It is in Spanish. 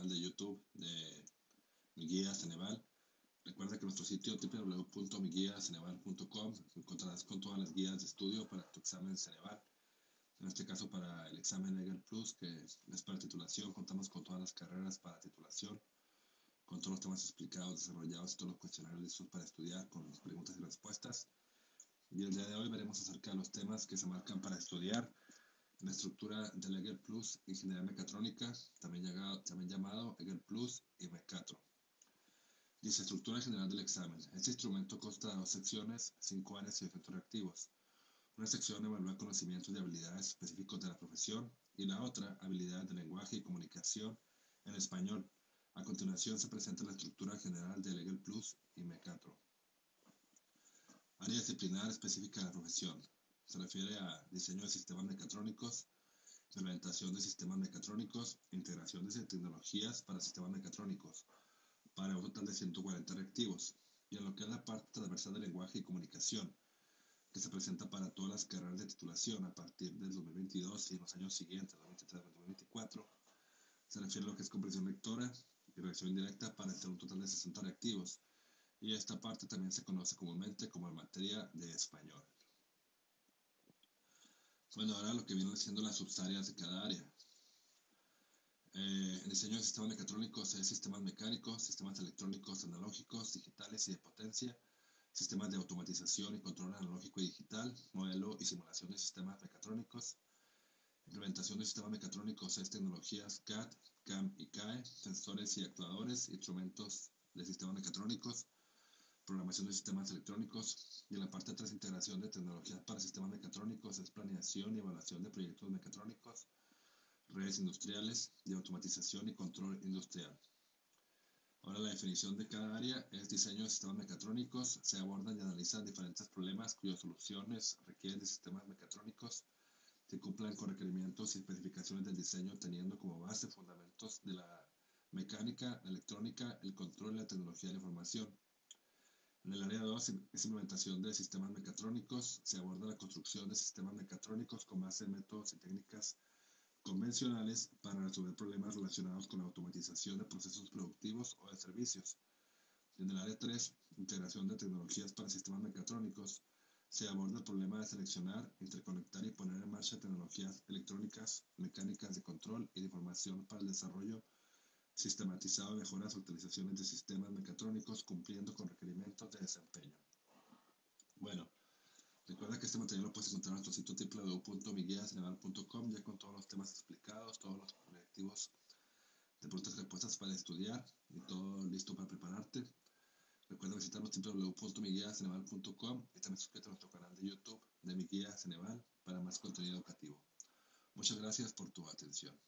canal de YouTube de Mi Guía Ceneval. Recuerda que nuestro sitio www.miguiaceneval.com encontrarás con todas las guías de estudio para tu examen Ceneval. En este caso para el examen EGEL Plus, que es para titulación, contamos con todas las carreras para titulación, con todos los temas explicados, desarrollados todos los cuestionarios listos para estudiar, con las preguntas y respuestas. Y el día de hoy veremos acerca de los temas que se marcan para estudiar la estructura del EGEL Plus Ingeniería Mecatrónica, también, llamado, también llamado EGEL Plus y Mecatro. Dice estructura general del examen. Este instrumento consta de dos secciones, cinco áreas y efectos reactivos. Una sección evalúa conocimientos y habilidades específicos de la profesión y la otra habilidades de lenguaje y comunicación en español. A continuación se presenta la estructura general del EGEL Plus y Mecatro. Área disciplinar específica de la profesión. Se refiere a diseño de sistemas mecatrónicos, implementación de sistemas mecatrónicos, integración de tecnologías para sistemas mecatrónicos, para un total de 140 reactivos, y en lo que es la parte transversal de lenguaje y comunicación, que se presenta para todas las carreras de titulación a partir del 2022 y en los años siguientes, 2023-2024, se refiere a lo que es comprensión lectora y reacción indirecta para tener un total de 60 reactivos, y esta parte también se conoce comúnmente como la materia de español. Bueno, ahora lo que vienen siendo las subáreas de cada área. Eh, diseño de sistemas mecatrónicos es sistemas mecánicos, sistemas electrónicos analógicos, digitales y de potencia, sistemas de automatización y control analógico y digital, modelo y simulación de sistemas mecatrónicos, implementación de sistemas mecatrónicos es tecnologías CAD, CAM y CAE, sensores y actuadores, instrumentos de sistemas mecatrónicos, programación de sistemas electrónicos y en la parte 3 integración de tecnologías para sistemas mecatrónicos es planeación y evaluación de proyectos mecatrónicos, redes industriales de automatización y control industrial. Ahora la definición de cada área es diseño de sistemas mecatrónicos. Se abordan y analizan diferentes problemas cuyas soluciones requieren de sistemas mecatrónicos que cumplan con requerimientos y especificaciones del diseño teniendo como base fundamentos de la mecánica, la electrónica, el control y la tecnología de la información. En el área 2 es implementación de sistemas mecatrónicos. Se aborda la construcción de sistemas mecatrónicos con base en métodos y técnicas convencionales para resolver problemas relacionados con la automatización de procesos productivos o de servicios. En el área 3, integración de tecnologías para sistemas mecatrónicos, se aborda el problema de seleccionar, interconectar y poner en marcha tecnologías electrónicas, mecánicas de control y de información para el desarrollo sistematizado de mejoras o utilizaciones de sistemas mecatrónicos cumpliendo con requerimientos de desempeño. Bueno, Recuerda que este material lo puedes encontrar en nuestro sitio www.miguiasneval.com ya con todos los temas explicados, todos los colectivos de preguntas y respuestas para estudiar y todo listo para prepararte. Recuerda visitarnos www.miguiasneval.com y también suscríbete a nuestro canal de YouTube de Mi Guía Ceneval para más contenido educativo. Muchas gracias por tu atención.